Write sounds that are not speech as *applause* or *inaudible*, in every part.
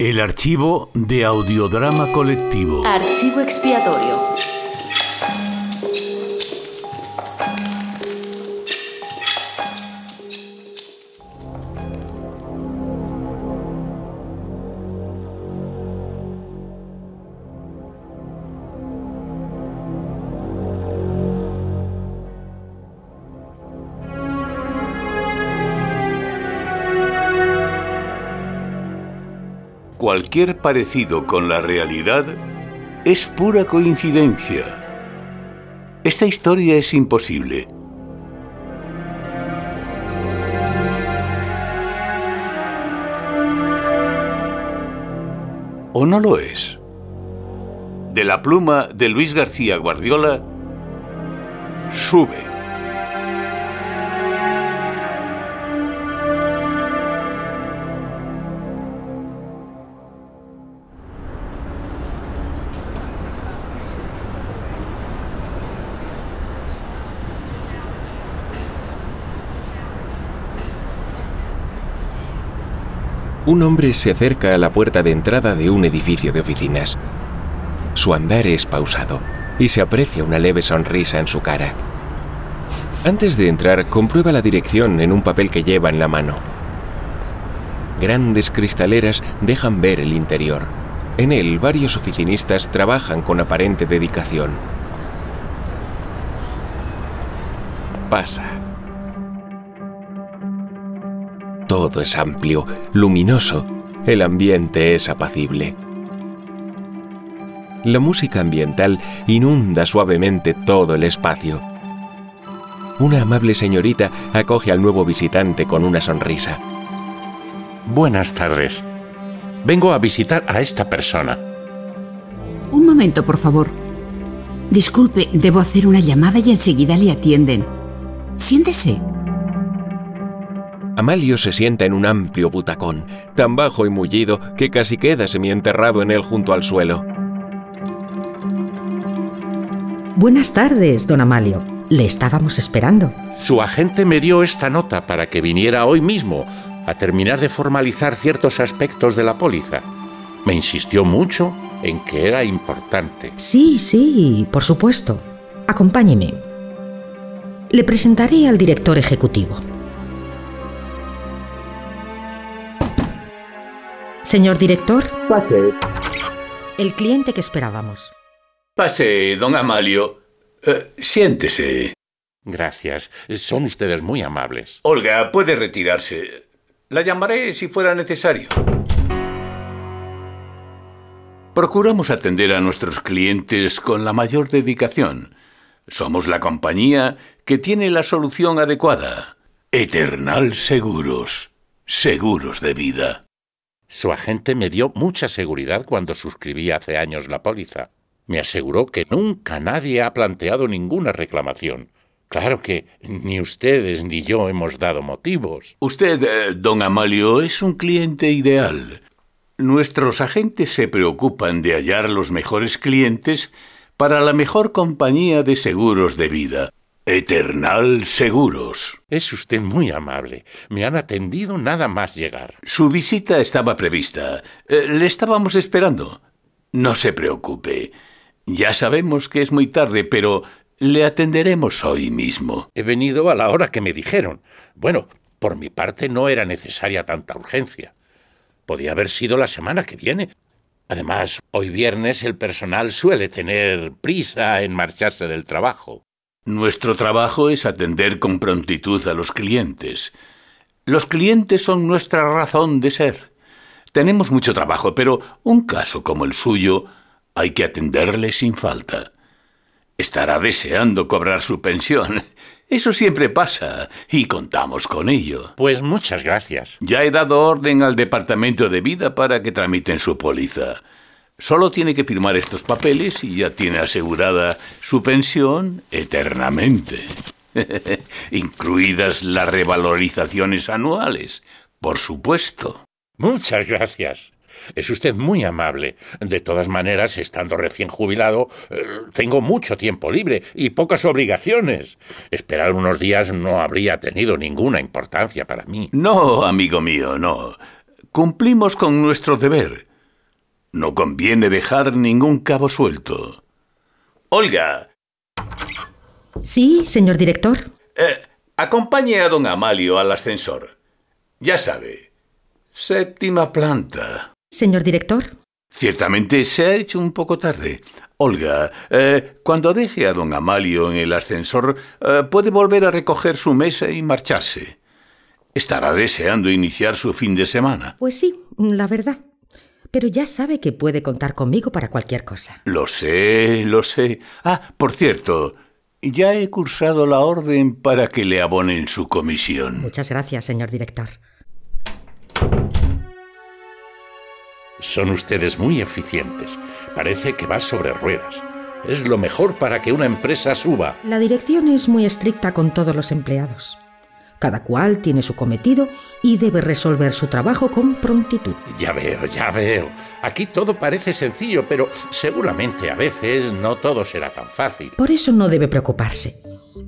El archivo de audiodrama colectivo. Archivo expiatorio. Cualquier parecido con la realidad es pura coincidencia. Esta historia es imposible. ¿O no lo es? De la pluma de Luis García Guardiola, sube. Un hombre se acerca a la puerta de entrada de un edificio de oficinas. Su andar es pausado y se aprecia una leve sonrisa en su cara. Antes de entrar, comprueba la dirección en un papel que lleva en la mano. Grandes cristaleras dejan ver el interior. En él, varios oficinistas trabajan con aparente dedicación. Pasa. Todo es amplio, luminoso. El ambiente es apacible. La música ambiental inunda suavemente todo el espacio. Una amable señorita acoge al nuevo visitante con una sonrisa. Buenas tardes. Vengo a visitar a esta persona. Un momento, por favor. Disculpe, debo hacer una llamada y enseguida le atienden. Siéntese. Amalio se sienta en un amplio butacón, tan bajo y mullido que casi queda semienterrado en él junto al suelo. Buenas tardes, don Amalio. Le estábamos esperando. Su agente me dio esta nota para que viniera hoy mismo a terminar de formalizar ciertos aspectos de la póliza. Me insistió mucho en que era importante. Sí, sí, por supuesto. Acompáñeme. Le presentaré al director ejecutivo. Señor director, Pase. el cliente que esperábamos. Pase, don Amalio. Eh, siéntese. Gracias. Son ustedes muy amables. Olga, puede retirarse. La llamaré si fuera necesario. Procuramos atender a nuestros clientes con la mayor dedicación. Somos la compañía que tiene la solución adecuada. Eternal Seguros. Seguros de vida. Su agente me dio mucha seguridad cuando suscribí hace años la póliza. Me aseguró que nunca nadie ha planteado ninguna reclamación. Claro que ni ustedes ni yo hemos dado motivos. Usted, eh, don Amalio, es un cliente ideal. Nuestros agentes se preocupan de hallar los mejores clientes para la mejor compañía de seguros de vida. Eternal Seguros. Es usted muy amable. Me han atendido nada más llegar. Su visita estaba prevista. Eh, le estábamos esperando. No se preocupe. Ya sabemos que es muy tarde, pero le atenderemos hoy mismo. He venido a la hora que me dijeron. Bueno, por mi parte no era necesaria tanta urgencia. Podía haber sido la semana que viene. Además, hoy viernes el personal suele tener prisa en marcharse del trabajo. Nuestro trabajo es atender con prontitud a los clientes. Los clientes son nuestra razón de ser. Tenemos mucho trabajo, pero un caso como el suyo hay que atenderle sin falta. Estará deseando cobrar su pensión. *laughs* Eso siempre pasa y contamos con ello. Pues muchas gracias. Ya he dado orden al Departamento de Vida para que tramiten su póliza. Solo tiene que firmar estos papeles y ya tiene asegurada su pensión eternamente. *laughs* Incluidas las revalorizaciones anuales, por supuesto. Muchas gracias. Es usted muy amable. De todas maneras, estando recién jubilado, eh, tengo mucho tiempo libre y pocas obligaciones. Esperar unos días no habría tenido ninguna importancia para mí. No, amigo mío, no. Cumplimos con nuestro deber. No conviene dejar ningún cabo suelto. Olga. Sí, señor director. Eh, acompañe a don Amalio al ascensor. Ya sabe. Séptima planta. Señor director. Ciertamente se ha hecho un poco tarde. Olga, eh, cuando deje a don Amalio en el ascensor, eh, puede volver a recoger su mesa y marcharse. Estará deseando iniciar su fin de semana. Pues sí, la verdad. Pero ya sabe que puede contar conmigo para cualquier cosa. Lo sé, lo sé. Ah, por cierto, ya he cursado la orden para que le abonen su comisión. Muchas gracias, señor director. Son ustedes muy eficientes. Parece que va sobre ruedas. Es lo mejor para que una empresa suba. La dirección es muy estricta con todos los empleados. Cada cual tiene su cometido y debe resolver su trabajo con prontitud. Ya veo, ya veo. Aquí todo parece sencillo, pero seguramente a veces no todo será tan fácil. Por eso no debe preocuparse.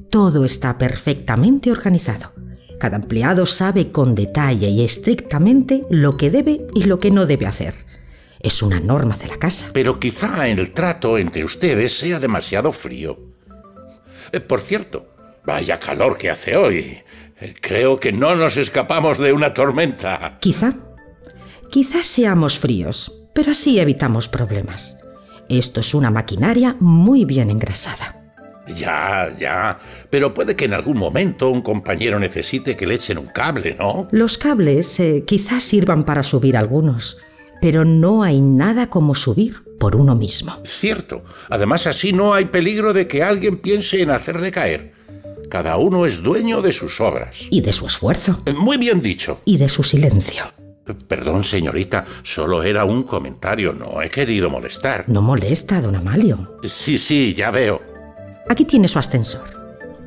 Todo está perfectamente organizado. Cada empleado sabe con detalle y estrictamente lo que debe y lo que no debe hacer. Es una norma de la casa. Pero quizá el trato entre ustedes sea demasiado frío. Eh, por cierto, vaya calor que hace hoy. Creo que no nos escapamos de una tormenta. Quizá. Quizás seamos fríos, pero así evitamos problemas. Esto es una maquinaria muy bien engrasada. Ya, ya. Pero puede que en algún momento un compañero necesite que le echen un cable, ¿no? Los cables eh, quizás sirvan para subir algunos, pero no hay nada como subir por uno mismo. Cierto. Además así no hay peligro de que alguien piense en hacerle caer. Cada uno es dueño de sus obras. Y de su esfuerzo. Eh, Muy bien dicho. Y de su silencio. Perdón, señorita, solo era un comentario, no he querido molestar. No molesta, don Amalio. Sí, sí, ya veo. Aquí tiene su ascensor.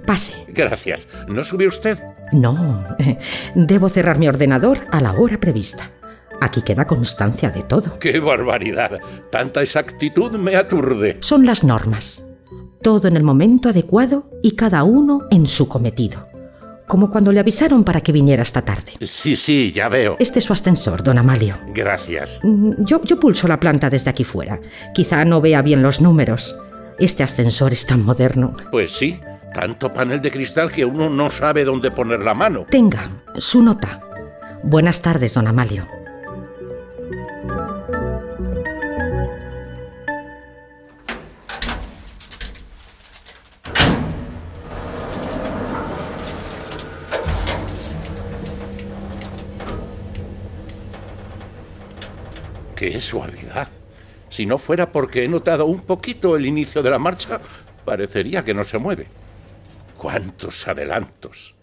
Pase. Gracias. ¿No sube usted? No, *laughs* debo cerrar mi ordenador a la hora prevista. Aquí queda constancia de todo. ¡Qué barbaridad! Tanta exactitud me aturde. Son las normas. Todo en el momento adecuado y cada uno en su cometido. Como cuando le avisaron para que viniera esta tarde. Sí, sí, ya veo. Este es su ascensor, don Amalio. Gracias. Mm, Yo, yo pulso la planta desde aquí fuera. Quizá no vea bien los números. Este ascensor es tan moderno. Pues sí, tanto panel de cristal que uno no sabe dónde poner la mano. Tenga, su nota. Buenas tardes, don Amalio. ¡Qué suavidad! Si no fuera porque he notado un poquito el inicio de la marcha, parecería que no se mueve. ¡Cuántos adelantos!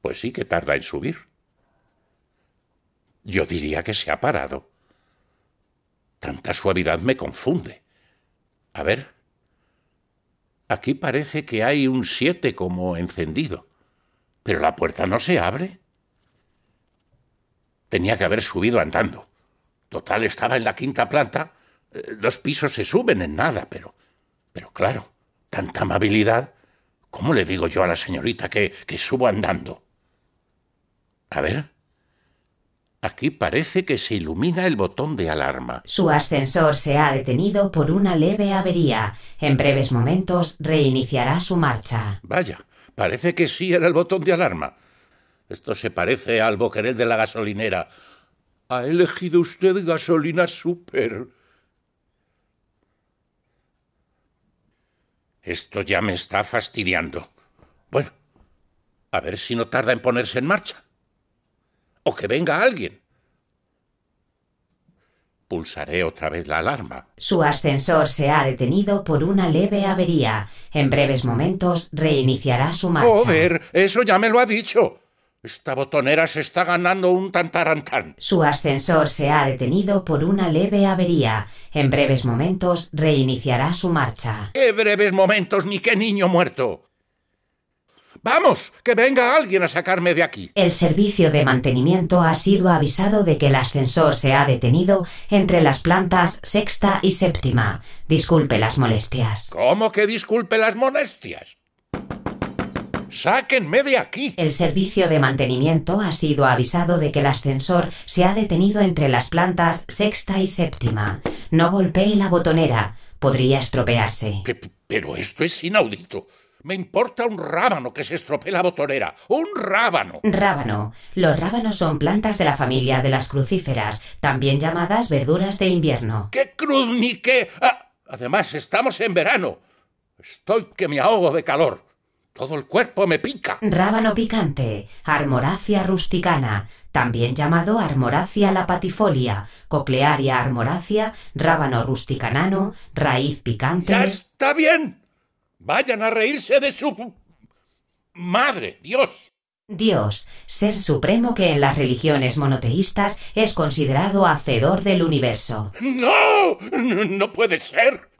Pues sí que tarda en subir. Yo diría que se ha parado. Tanta suavidad me confunde. A ver. Aquí parece que hay un 7 como encendido. Pero la puerta no se abre. Tenía que haber subido andando. Total, estaba en la quinta planta. Eh, Los pisos se suben en nada, pero. Pero claro, tanta amabilidad. ¿Cómo le digo yo a la señorita que, que subo andando? A ver. Aquí parece que se ilumina el botón de alarma. Su ascensor se ha detenido por una leve avería. En breves momentos reiniciará su marcha. Vaya, parece que sí era el botón de alarma. Esto se parece al boquerel de la gasolinera. ¿Ha elegido usted gasolina super? Esto ya me está fastidiando. Bueno, a ver si no tarda en ponerse en marcha. O que venga alguien. Pulsaré otra vez la alarma. Su ascensor se ha detenido por una leve avería. En breves momentos reiniciará su marcha. Joder, eso ya me lo ha dicho. Esta botonera se está ganando un tantarantán. Su ascensor se ha detenido por una leve avería. En breves momentos reiniciará su marcha. ¡Qué breves momentos, ni qué niño muerto! ¡Vamos! ¡Que venga alguien a sacarme de aquí! El servicio de mantenimiento ha sido avisado de que el ascensor se ha detenido entre las plantas sexta y séptima. Disculpe las molestias. ¿Cómo que disculpe las molestias? Sáquenme de aquí. El servicio de mantenimiento ha sido avisado de que el ascensor se ha detenido entre las plantas sexta y séptima. No golpee la botonera. Podría estropearse. Pe- Pero esto es inaudito. Me importa un rábano que se estropee la botonera. ¡Un rábano! Rábano. Los rábanos son plantas de la familia de las crucíferas, también llamadas verduras de invierno. ¡Qué cruz ni qué! Ah, además, estamos en verano. Estoy que me ahogo de calor. Todo el cuerpo me pica. Rábano picante, Armoracia rusticana, también llamado Armoracia lapatifolia, Coclearia armoracia, Rábano rusticanano, raíz picante. ¡Ya está bien! Vayan a reírse de su... Madre, Dios. Dios, ser supremo que en las religiones monoteístas es considerado hacedor del universo. ¡No! No, no puede ser.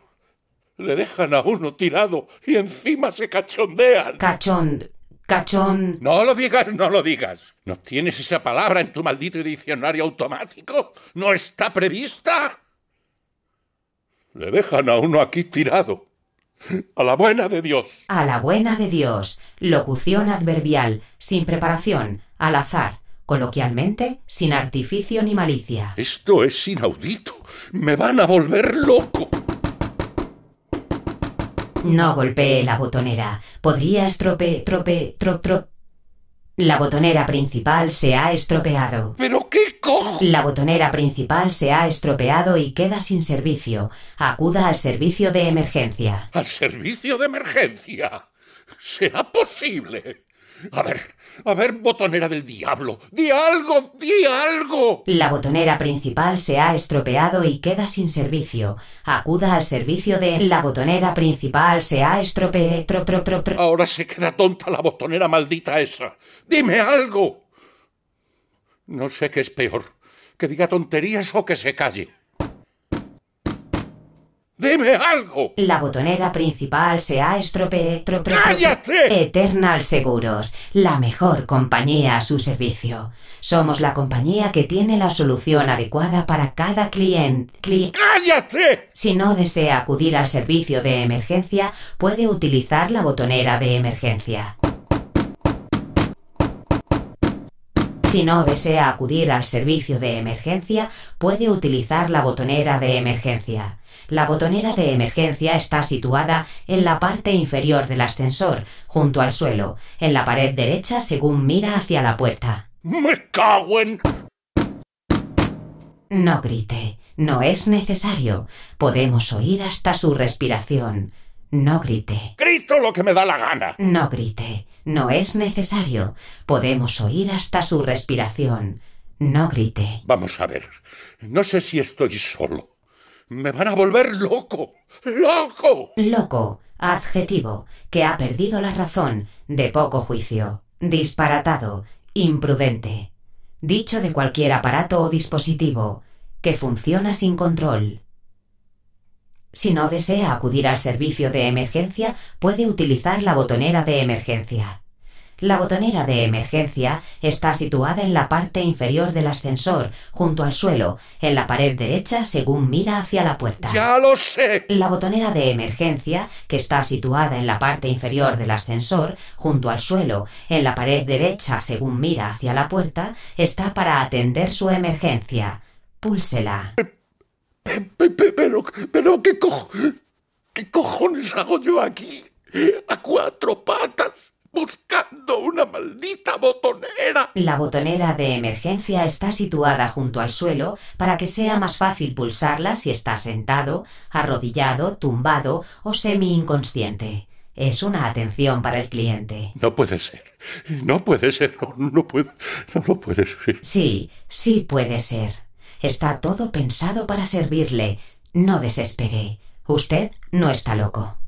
Le dejan a uno tirado y encima se cachondean. Cachón. Cachón. No lo digas, no lo digas. ¿No tienes esa palabra en tu maldito diccionario automático? ¿No está prevista? Le dejan a uno aquí tirado. A la buena de Dios. A la buena de Dios. Locución adverbial, sin preparación, al azar, coloquialmente, sin artificio ni malicia. Esto es inaudito. Me van a volver loco. No golpee la botonera. Podría estrope, trope, trop, trop. La botonera principal se ha estropeado. ¿Pero qué cojo? La botonera principal se ha estropeado y queda sin servicio. Acuda al servicio de emergencia. Al servicio de emergencia. ¿Será posible? A ver, a ver, botonera del diablo. Di algo, di algo. La botonera principal se ha estropeado y queda sin servicio. Acuda al servicio de... La botonera principal se ha estropeado... Tro, tro, tro, tro. Ahora se queda tonta la botonera maldita esa. Dime algo. No sé qué es peor. Que diga tonterías o que se calle. Dime algo. La botonera principal se ha estropeado... Tro, tro, tro, tro. ¡Cállate! Eternal Seguros, la mejor compañía a su servicio. Somos la compañía que tiene la solución adecuada para cada cliente. Cli- ¡Cállate! Si no desea acudir al servicio de emergencia, puede utilizar la botonera de emergencia. Si no desea acudir al servicio de emergencia, puede utilizar la botonera de emergencia. La botonera de emergencia está situada en la parte inferior del ascensor, junto al suelo, en la pared derecha según mira hacia la puerta. Me cago en... No grite, no es necesario. Podemos oír hasta su respiración. No grite. Grito lo que me da la gana. No grite. No es necesario. Podemos oír hasta su respiración. No grite. Vamos a ver. No sé si estoy solo. Me van a volver loco. ¡Loco! Loco, adjetivo, que ha perdido la razón, de poco juicio, disparatado, imprudente. Dicho de cualquier aparato o dispositivo, que funciona sin control. Si no desea acudir al servicio de emergencia, puede utilizar la botonera de emergencia. La botonera de emergencia está situada en la parte inferior del ascensor, junto al suelo, en la pared derecha según mira hacia la puerta. Ya lo sé. La botonera de emergencia, que está situada en la parte inferior del ascensor, junto al suelo, en la pared derecha según mira hacia la puerta, está para atender su emergencia. Púlsela. Pe- pe- pe- Pero, pero, ¿qué, cojo, ¿qué cojones hago yo aquí? A cuatro patas, buscando una maldita botonera. La botonera de emergencia está situada junto al suelo para que sea más fácil pulsarla si está sentado, arrodillado, tumbado o semi-inconsciente. Es una atención para el cliente. No puede ser. No puede ser. No, no puede. No, no puede ser. Sí, sí puede ser. Está todo pensado para servirle. No desespere. Usted no está loco.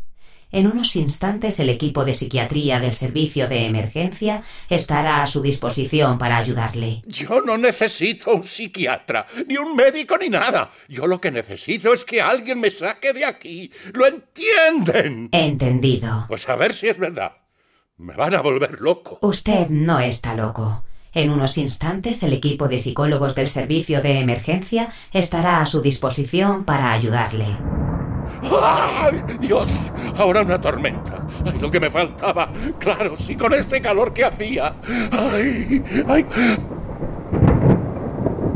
En unos instantes el equipo de psiquiatría del servicio de emergencia estará a su disposición para ayudarle. Yo no necesito un psiquiatra, ni un médico, ni nada. Yo lo que necesito es que alguien me saque de aquí. ¿Lo entienden? Entendido. Pues a ver si es verdad. Me van a volver loco. Usted no está loco. En unos instantes el equipo de psicólogos del servicio de emergencia estará a su disposición para ayudarle. ¡Ay, Dios! Ahora una tormenta. ¡Ay, lo que me faltaba! Claro, sí, con este calor que hacía. ¡Ay! ¡Ay!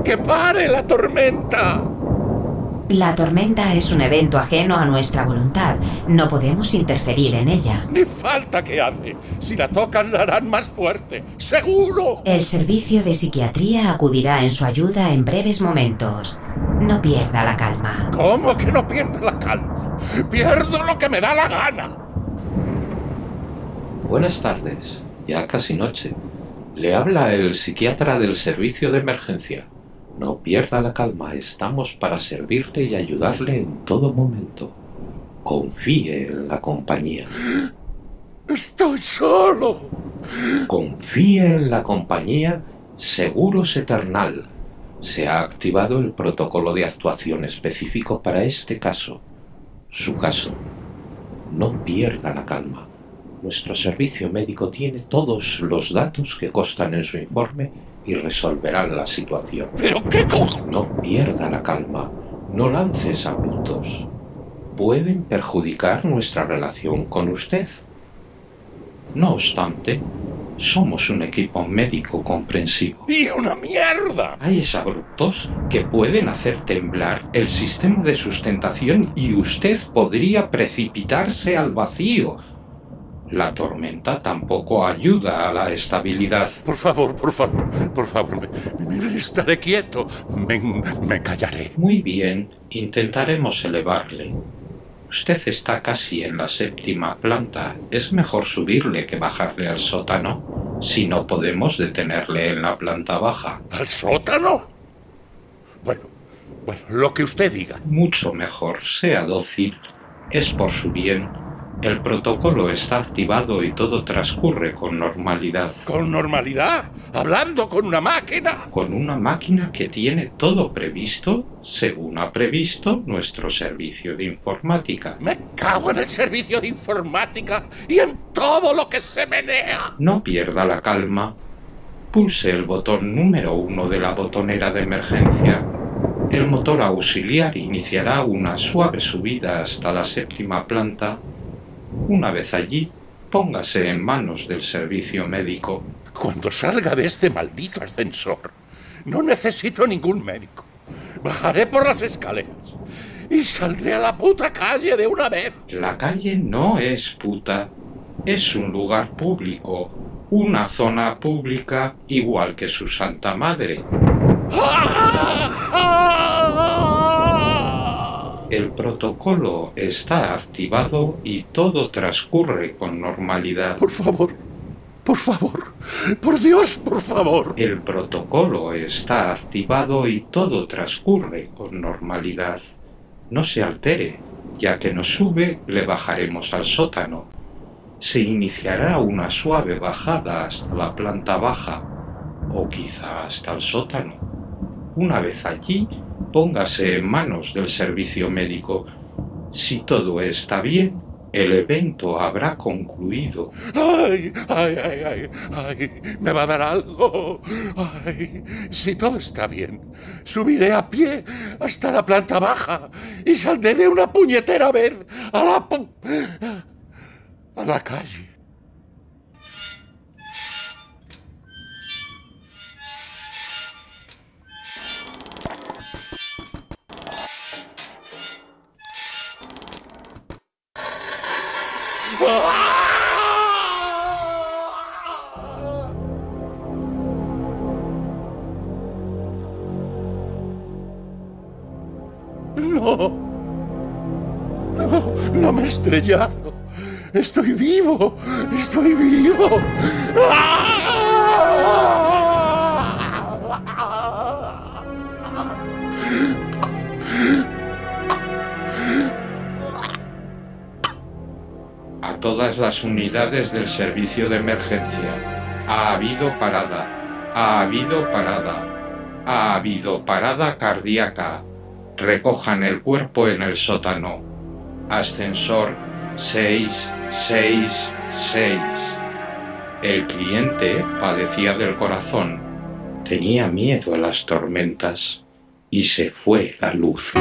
¡Que pare la tormenta! La tormenta es un evento ajeno a nuestra voluntad. No podemos interferir en ella. Ni falta que hace. Si la tocan la harán más fuerte. ¡Seguro! El servicio de psiquiatría acudirá en su ayuda en breves momentos. No pierda la calma. ¿Cómo que no pierdo la calma? Pierdo lo que me da la gana. Buenas tardes. Ya casi noche. Le habla el psiquiatra del servicio de emergencia. No pierda la calma, estamos para servirle y ayudarle en todo momento. Confíe en la compañía. Estoy solo. Confíe en la compañía Seguros Eternal. Se ha activado el protocolo de actuación específico para este caso. Su caso. No pierda la calma. Nuestro servicio médico tiene todos los datos que constan en su informe y resolverán la situación. ¿Pero qué. No pierda la calma. No lances abruptos. Pueden perjudicar nuestra relación con usted. No obstante, somos un equipo médico comprensivo. ¡Y una mierda! Hay abruptos que pueden hacer temblar el sistema de sustentación y usted podría precipitarse al vacío. La tormenta tampoco ayuda a la estabilidad. Por favor, por favor, por favor, me, me- estaré quieto. Me, me callaré. Muy bien, intentaremos elevarle. Usted está casi en la séptima planta. Es mejor subirle que bajarle al sótano. Si no podemos detenerle en la planta baja. ¿Al sótano? Bueno, bueno, lo que usted diga. Mucho mejor, sea dócil. Es por su bien. El protocolo está activado y todo transcurre con normalidad. ¿Con normalidad? ¿Hablando con una máquina? Con una máquina que tiene todo previsto según ha previsto nuestro servicio de informática. Me cago en el servicio de informática y en todo lo que se menea. No pierda la calma. Pulse el botón número uno de la botonera de emergencia. El motor auxiliar iniciará una suave subida hasta la séptima planta. Una vez allí, póngase en manos del servicio médico. Cuando salga de este maldito ascensor, no necesito ningún médico. Bajaré por las escaleras y saldré a la puta calle de una vez. La calle no es puta, es un lugar público, una zona pública igual que su Santa Madre. *laughs* El protocolo está activado y todo transcurre con normalidad. Por favor, por favor, por Dios, por favor. El protocolo está activado y todo transcurre con normalidad. No se altere, ya que nos sube, le bajaremos al sótano. Se iniciará una suave bajada hasta la planta baja, o quizá hasta el sótano. Una vez allí, póngase en manos del servicio médico. Si todo está bien, el evento habrá concluido. Ay, ay, ay, ay, ay, me va a dar algo. Ay, si todo está bien, subiré a pie hasta la planta baja y saldré de una puñetera vez a la a la calle. No. No, me he estrellado. Estoy vivo. Estoy vivo. A todas las unidades del servicio de emergencia. Ha habido parada. Ha habido parada. Ha habido parada cardíaca. Recojan el cuerpo en el sótano. Ascensor 666. El cliente padecía del corazón. Tenía miedo a las tormentas y se fue la luz.